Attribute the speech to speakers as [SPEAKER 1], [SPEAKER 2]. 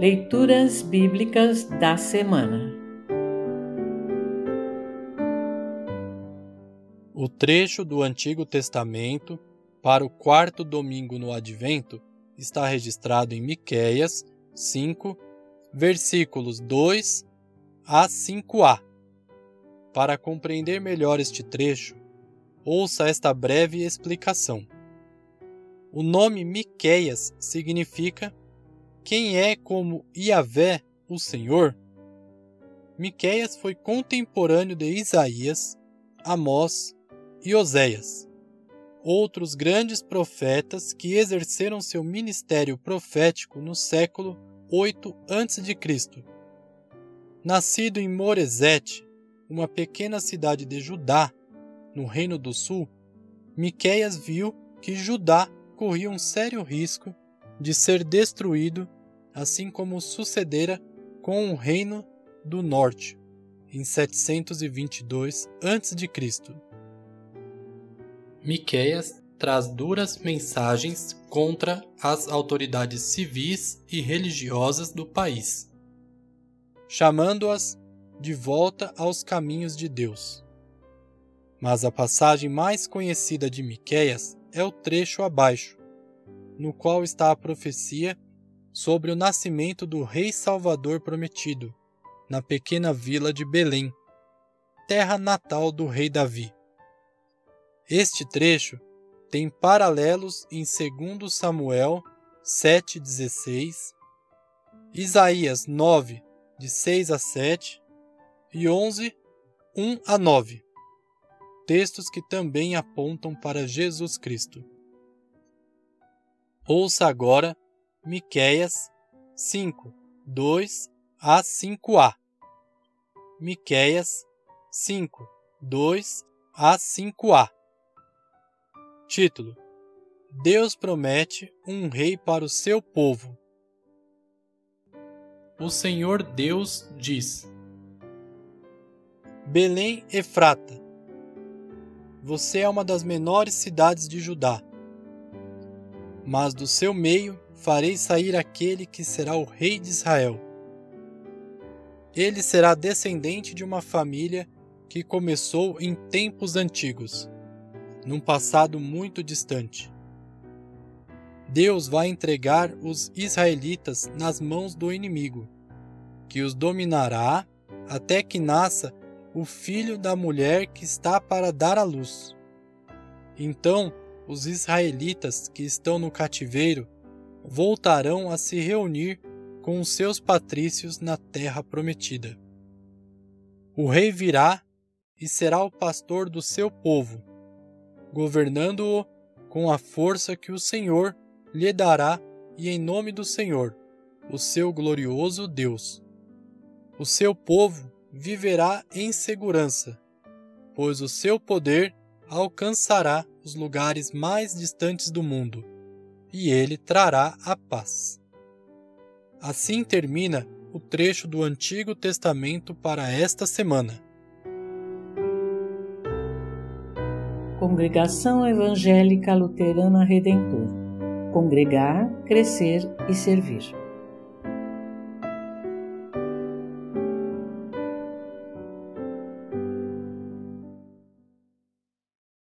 [SPEAKER 1] Leituras Bíblicas da Semana
[SPEAKER 2] O trecho do Antigo Testamento para o quarto domingo no Advento está registrado em Miqueias 5, versículos 2 a 5a. Para compreender melhor este trecho, ouça esta breve explicação. O nome Miqueias significa quem é como Iavé, o Senhor. Miqueias foi contemporâneo de Isaías, Amós e Oséias, outros grandes profetas que exerceram seu ministério profético no século 8 a.C. Nascido em Moresete, uma pequena cidade de Judá, no Reino do Sul, Miqueias viu que Judá corria um sério risco de ser destruído, assim como sucedera com o reino do norte em 722 a.C. Miqueias traz duras mensagens contra as autoridades civis e religiosas do país, chamando-as de volta aos caminhos de Deus. Mas a passagem mais conhecida de Miqueias é o trecho abaixo, no qual está a profecia sobre o nascimento do Rei Salvador prometido, na pequena vila de Belém, terra natal do rei Davi. Este trecho tem paralelos em 2 Samuel 7,16, Isaías 9, de 6 a 7 e 11, 1 a 9 textos que também apontam para Jesus Cristo. Ouça agora Miqueias 5, 2 a 5a. Miqueias 5, 2 a 5a. Título: Deus promete um rei para o seu povo. O Senhor Deus diz: Belém Efrata, você é uma das menores cidades de Judá. Mas do seu meio farei sair aquele que será o rei de Israel. Ele será descendente de uma família que começou em tempos antigos, num passado muito distante. Deus vai entregar os israelitas nas mãos do inimigo, que os dominará até que nasça o filho da mulher que está para dar à luz. Então os israelitas que estão no cativeiro voltarão a se reunir com os seus patrícios na terra prometida. O rei virá e será o pastor do seu povo, governando-o com a força que o Senhor lhe dará e em nome do Senhor, o seu glorioso Deus. O seu povo viverá em segurança, pois o seu poder alcançará os lugares mais distantes do mundo, e ele trará a paz. Assim termina o trecho do Antigo Testamento para esta semana.
[SPEAKER 1] Congregação Evangélica Luterana Redentor Congregar, Crescer e Servir.